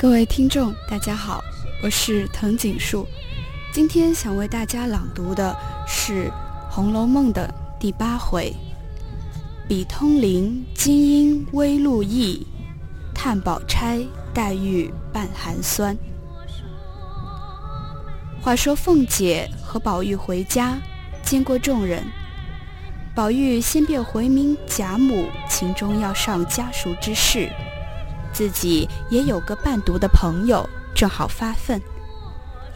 各位听众，大家好，我是藤井树。今天想为大家朗读的是《红楼梦》的第八回：“比通灵金英微露意，探宝钗黛玉半寒酸。”话说凤姐和宝玉回家，见过众人。宝玉先便回明贾母秦钟要上家塾之事。自己也有个伴读的朋友，正好发愤，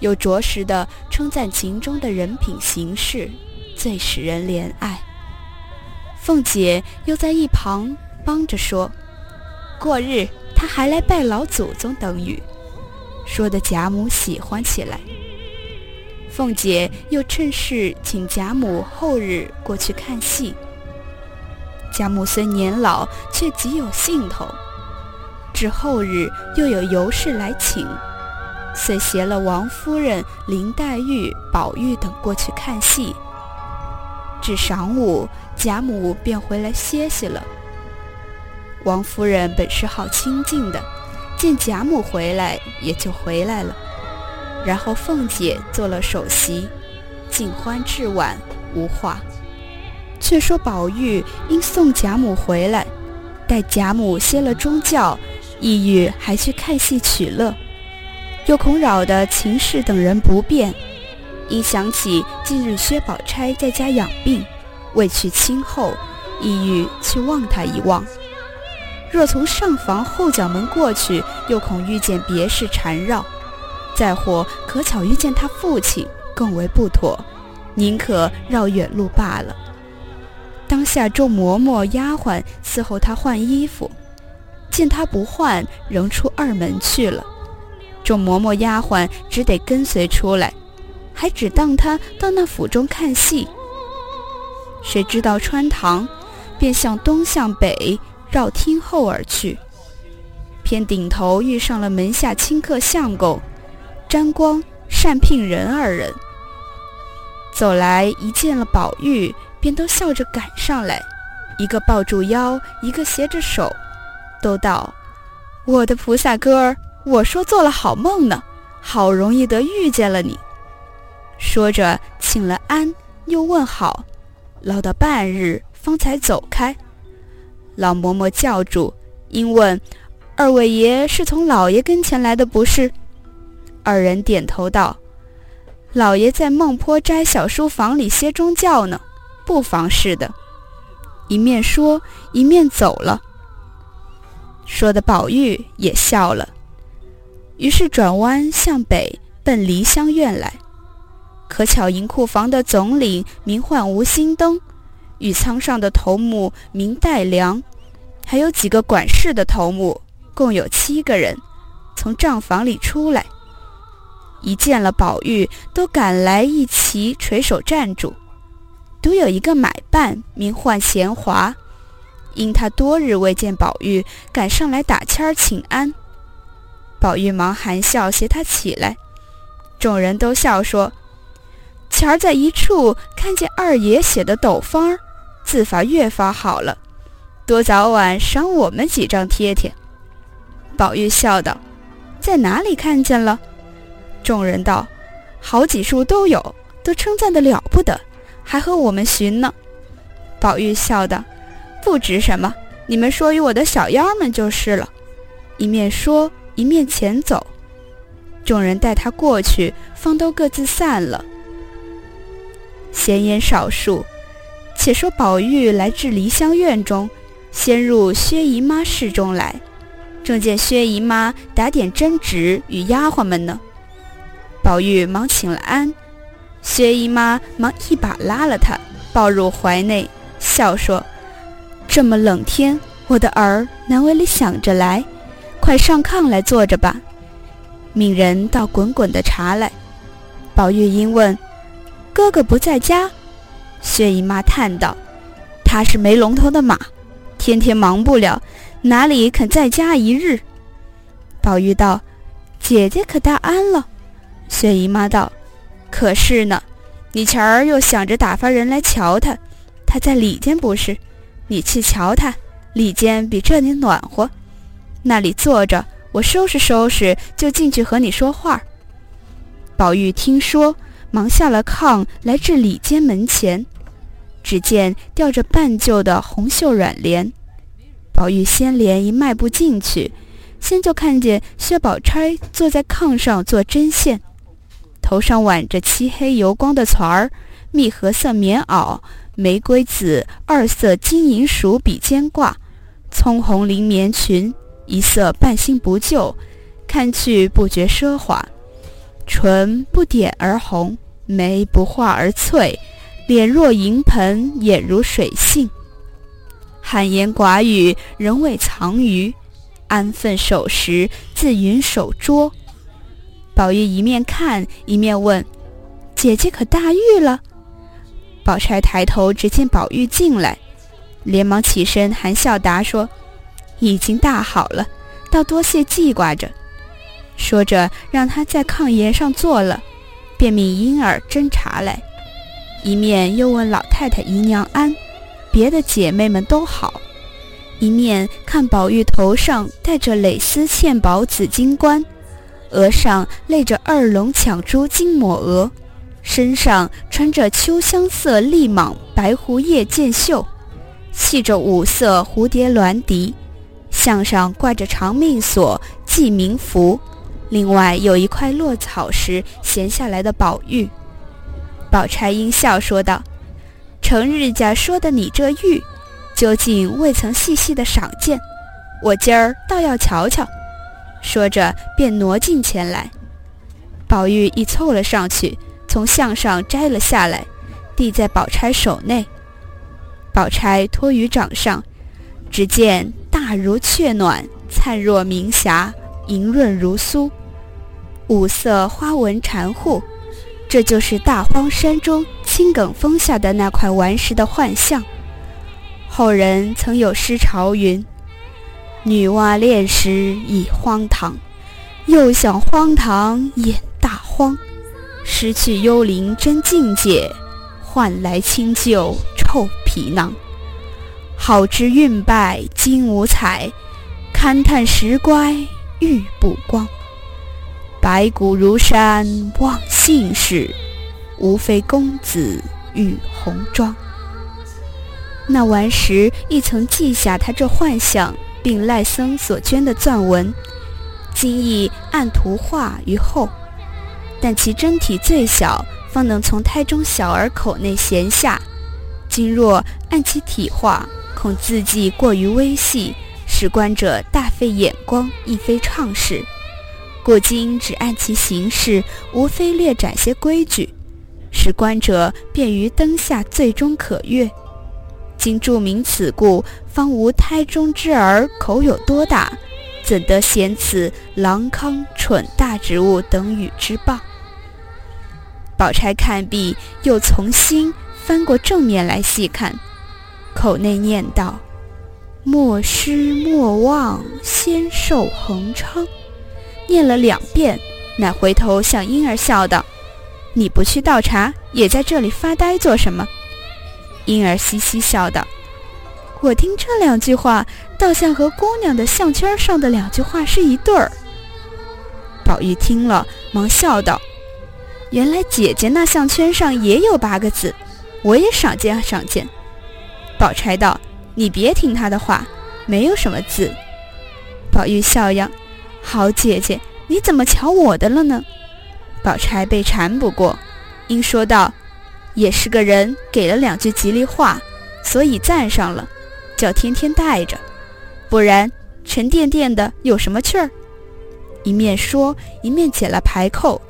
又着实的称赞秦钟的人品行事，最使人怜爱。凤姐又在一旁帮着说：“过日他还来拜老祖宗等语。”说的贾母喜欢起来。凤姐又趁势请贾母后日过去看戏。贾母虽年老，却极有兴头。至后日又有尤氏来请，遂携了王夫人、林黛玉、宝玉等过去看戏。至晌午，贾母便回来歇息了。王夫人本是好清静的，见贾母回来，也就回来了。然后凤姐做了首席，尽欢至晚，无话。却说宝玉因送贾母回来，待贾母歇了中觉。意欲还去看戏取乐，又恐扰得秦氏等人不便，因想起近日薛宝钗在家养病，未去亲候，意欲去望她一望。若从上房后角门过去，又恐遇见别事缠绕；再或可巧遇见他父亲，更为不妥，宁可绕远路罢了。当下众嬷嬷丫鬟伺候他换衣服。见他不换，仍出二门去了。众嬷嬷丫鬟只得跟随出来，还只当他到那府中看戏。谁知道穿堂，便向东向北绕厅后而去。偏顶头遇上了门下清客相公沾光、单聘人二人。走来一见了宝玉，便都笑着赶上来，一个抱住腰，一个携着手。都道：“我的菩萨哥儿，我说做了好梦呢，好容易得遇见了你。”说着请了安，又问好，唠叨半日，方才走开。老嬷嬷叫住，因问：“二位爷是从老爷跟前来的不是？”二人点头道：“老爷在孟坡斋小书房里歇中觉呢，不妨事的。”一面说，一面走了。说的宝玉也笑了，于是转弯向北奔梨香院来。可巧银库房的总领名唤吴心登，与仓上的头目名代良，还有几个管事的头目，共有七个人，从账房里出来，一见了宝玉，都赶来一齐垂手站住。独有一个买办名唤贤华。因他多日未见宝玉，赶上来打签儿请安。宝玉忙含笑携他起来，众人都笑说：“前儿在一处看见二爷写的斗方，字法越发好了，多早晚赏我们几张贴贴。”宝玉笑道：“在哪里看见了？”众人道：“好几处都有，都称赞的了不得，还和我们寻呢。”宝玉笑道。不值什么，你们说与我的小妖们就是了。一面说，一面前走。众人带他过去，方都各自散了。闲言少述，且说宝玉来至梨香院中，先入薛姨妈室中来，正见薛姨妈打点针纸与丫鬟们呢。宝玉忙请了安，薛姨妈忙一把拉了他，抱入怀内，笑说。这么冷天，我的儿难为你想着来，快上炕来坐着吧。命人倒滚滚的茶来。宝玉因问：“哥哥不在家？”薛姨妈叹道：“他是没龙头的马，天天忙不了，哪里肯在家一日？”宝玉道：“姐姐可大安了？”薛姨妈道：“可是呢，你前儿又想着打发人来瞧他，他在里间不是？”你去瞧他，里间比这里暖和，那里坐着，我收拾收拾就进去和你说话。”宝玉听说，忙下了炕，来至里间门前，只见吊着半旧的红绣软帘。宝玉先连一迈步进去，先就看见薛宝钗坐在炕上做针线，头上挽着漆黑油光的纂儿，蜜合色棉袄，玫瑰紫二色金银鼠比肩挂，葱红绫棉裙，一色半新不旧，看去不觉奢华。唇不点而红，眉不画而翠，脸若银盆，眼如水杏。罕言寡语，人未藏于安分守时，自云守拙。宝玉一面看一面问：“姐姐可大愈了？”宝钗抬头只见宝玉进来，连忙起身含笑答说：“已经大好了，倒多谢记挂着。”说着，让他在炕沿上坐了，便命婴儿斟茶来，一面又问老太太姨娘安，别的姐妹们都好，一面看宝玉头上戴着蕾丝嵌宝紫金冠，额上勒着二龙抢珠金抹额，身上穿着秋香色立蟒白狐叶箭袖，系着五色蝴蝶鸾笛，项上挂着长命锁记名符。另外有一块落草时闲下来的宝玉，宝钗阴笑说道：“成日家说的你这玉，究竟未曾细细的赏见，我今儿倒要瞧瞧。”说着便挪近前来，宝玉一凑了上去，从项上摘了下来，递在宝钗手内。宝钗托于掌上，只见大如雀卵，灿若明霞。莹润如酥，五色花纹缠护，这就是大荒山中青埂峰下的那块顽石的幻象。后人曾有诗潮云：“女娲炼石已荒唐，又想荒唐演大荒。失去幽灵真境界，换来清旧臭皮囊。好知运败金无彩，勘探石乖。”玉不光，白骨如山忘姓氏，无非公子与红妆。那顽石亦曾记下他这幻象，并赖僧所捐的钻文，今亦按图画于后。但其真体最小，方能从胎中小儿口内衔下。今若按其体画，恐字迹过于微细。使观者大费眼光，亦非畅事。故今只按其形式，无非略展些规矩，使观者便于灯下最终可阅。今注明此故，方无胎中之儿口有多大，怎得嫌此狼糠蠢大植物等语之谤？宝钗看毕，又从新翻过正面来细看，口内念道。莫失莫忘，仙寿恒昌。念了两遍，乃回头向婴儿笑道：“你不去倒茶，也在这里发呆做什么？”婴儿嘻嘻笑道：“我听这两句话，倒像和姑娘的项圈上的两句话是一对儿。”宝玉听了，忙笑道：“原来姐姐那项圈上也有八个字，我也赏见赏见。”宝钗道。你别听他的话，没有什么字。宝玉笑样，好姐姐，你怎么瞧我的了呢？宝钗被缠不过，因说道：“也是个人给了两句吉利话，所以赞上了，叫天天带着，不然沉甸甸的有什么趣儿？”一面说，一面解了牌扣，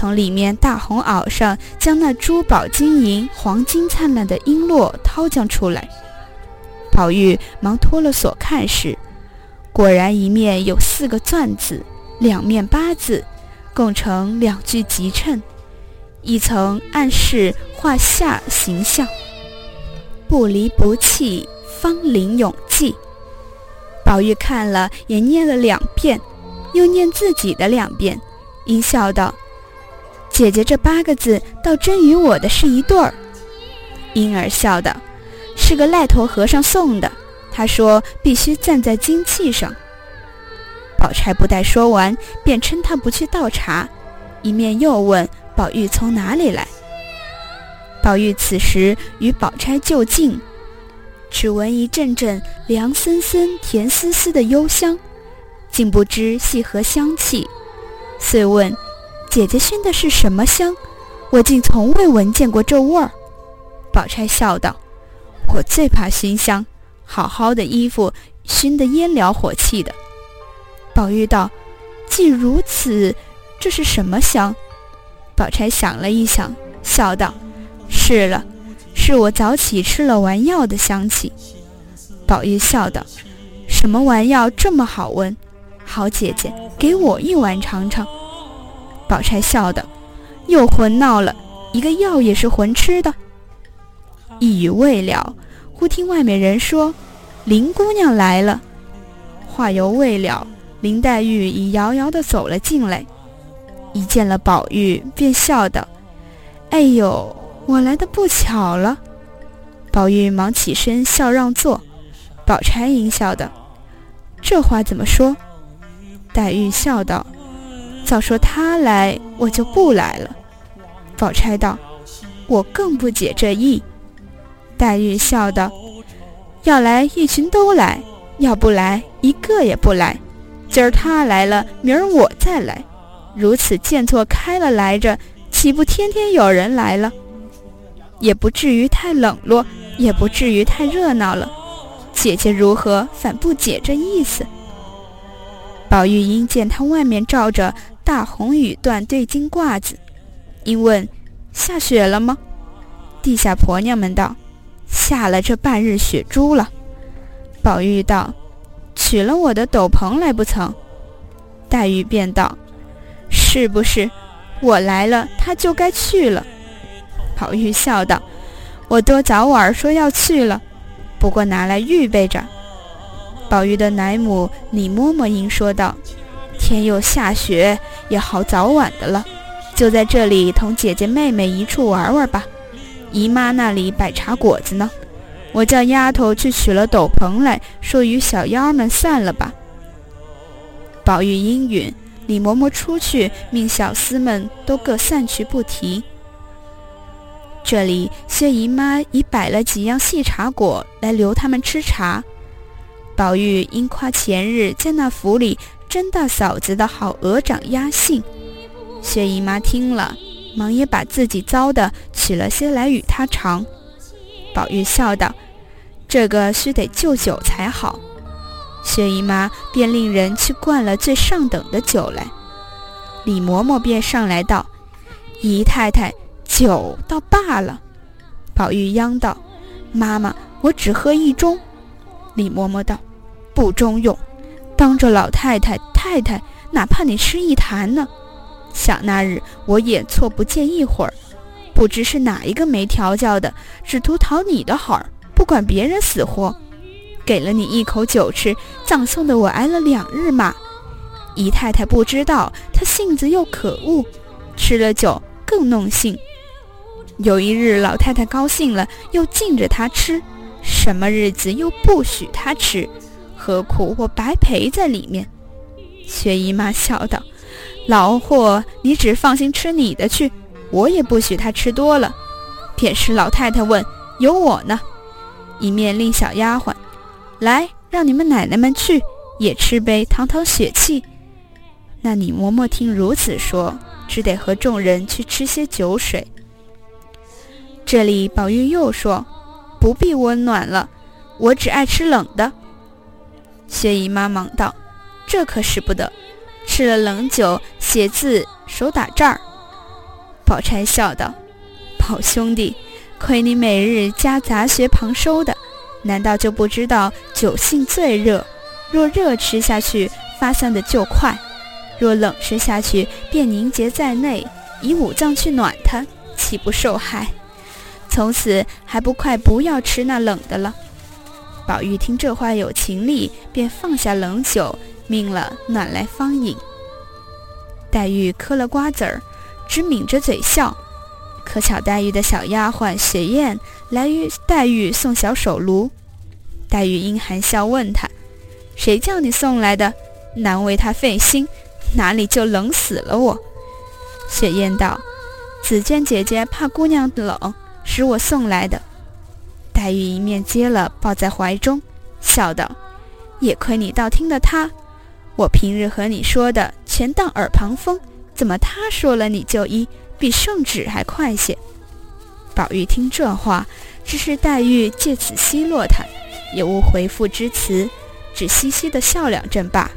从里面大红袄上将那珠宝金银、黄金灿烂的璎珞掏将出来。宝玉忙脱了锁看时，果然一面有四个篆字，两面八字，共成两句集称，一层暗示画下形象，不离不弃，芳龄永记。宝玉看了也念了两遍，又念自己的两遍，阴笑道：“姐姐这八个字倒真与我的是一对儿。”婴儿笑道。是个赖头和尚送的，他说必须站在金器上。宝钗不待说完，便称他不去倒茶，一面又问宝玉从哪里来。宝玉此时与宝钗就近，只闻一阵阵凉森森、甜丝丝的幽香，竟不知系何香气，遂问：“姐姐熏的是什么香？我竟从未闻见过这味儿。”宝钗笑道：“我最怕熏香，好好的衣服熏得烟燎火气的。”宝玉道：“既如此，这是什么香？”宝钗想了一想，笑道。是了，是我早起吃了丸药的香气。宝玉笑道：“什么丸药这么好闻？好姐姐，给我一丸尝尝。”宝钗笑道：“又混闹了，一个药也是混吃的。”一语未了，忽听外面人说：“林姑娘来了。”话犹未了，林黛玉已遥遥的走了进来，一见了宝玉，便笑道：“哎呦！”我来的不巧了，宝玉忙起身笑让座，宝钗应笑道：“这话怎么说？”黛玉笑道：“早说他来，我就不来了。”宝钗道：“我更不解这意。”黛玉笑道：“要来一群都来，要不来一个也不来。今儿他来了，明儿我再来，如此见错开了来着，岂不天天有人来了？”也不至于太冷落，也不至于太热闹了。姐姐如何反不解这意思？宝玉因见他外面罩着大红羽缎对襟褂子，因问：“下雪了吗？”地下婆娘们道：“下了这半日雪珠了。”宝玉道：“取了我的斗篷来不曾？”黛玉便道：“是不是？我来了，他就该去了。”宝玉笑道：“我多早晚说要去了，不过拿来预备着。”宝玉的奶母李嬷嬷应说道：“天又下雪，也好早晚的了，就在这里同姐姐妹妹一处玩玩吧。姨妈那里摆茶果子呢，我叫丫头去取了斗篷来，说与小妖们散了吧。”宝玉应允，李嬷嬷出去，命小厮们都各散去，不提。这里薛姨妈已摆了几样细茶果来留他们吃茶。宝玉因夸前日在那府里甄大嫂子的好鹅掌鸭杏，薛姨妈听了，忙也把自己糟的取了些来与他尝。宝玉笑道：“这个须得就酒才好。”薛姨妈便令人去灌了最上等的酒来。李嬷嬷便上来道：“姨太太。”酒倒罢了，宝玉央道：“妈妈，我只喝一盅。”李嬷嬷道：“不中用，当着老太太、太太，哪怕你吃一坛呢？想那日我也错不见一会儿，不知是哪一个没调教的，只图讨你的好儿，不管别人死活，给了你一口酒吃，葬送的我挨了两日骂。姨太太不知道，她性子又可恶，吃了酒更弄性。”有一日，老太太高兴了，又敬着她吃；什么日子又不许她吃，何苦我白陪在里面？薛姨妈笑道：“老货，你只放心吃你的去，我也不许他吃多了。”便是老太太问：“有我呢？”一面令小丫鬟来，让你们奶奶们去也吃杯堂堂血气。那李嬷嬷听如此说，只得和众人去吃些酒水。这里宝玉又说：“不必温暖了，我只爱吃冷的。”薛姨妈忙道：“这可使不得，吃了冷酒写字手打颤儿。”宝钗笑道：“宝兄弟，亏你每日家杂学旁收的，难道就不知道酒性最热？若热吃下去，发散的就快；若冷吃下去，便凝结在内，以五脏去暖它，岂不受害？”从此还不快不要吃那冷的了。宝玉听这话有情理，便放下冷酒，命了暖来方饮。黛玉嗑了瓜子儿，只抿着嘴笑。可巧黛玉的小丫鬟雪雁来与黛玉送小手炉，黛玉因含笑问她：“谁叫你送来的？难为他费心，哪里就冷死了我？”雪雁道：“紫鹃姐姐怕姑娘冷，使我送来的。”黛玉一面接了，抱在怀中，笑道：“也亏你倒听得他，我平日和你说的全当耳旁风，怎么他说了你就依，比圣旨还快些？”宝玉听这话，只是黛玉借此奚落他，也无回复之词，只嘻嘻的笑两阵罢。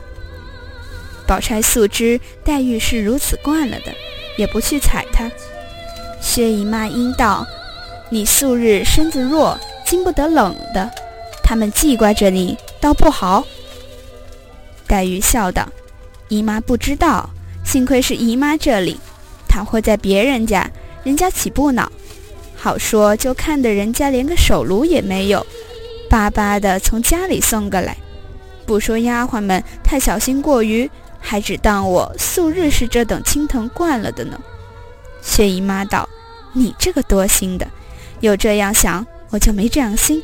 宝钗素知黛玉是如此惯了的，也不去睬她。薛姨妈应道：“你素日身子弱。”经不得冷的，他们记挂着你，倒不好。黛玉笑道：“姨妈不知道，幸亏是姨妈这里，倘或在别人家，人家岂不恼？好说就看得人家连个手炉也没有，巴巴的从家里送个来。不说丫鬟们太小心过于，还只当我素日是这等青藤惯了的呢。”薛姨妈道：“你这个多心的，有这样想。”我就没这样心。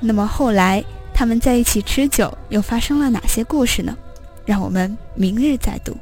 那么后来他们在一起吃酒，又发生了哪些故事呢？让我们明日再读。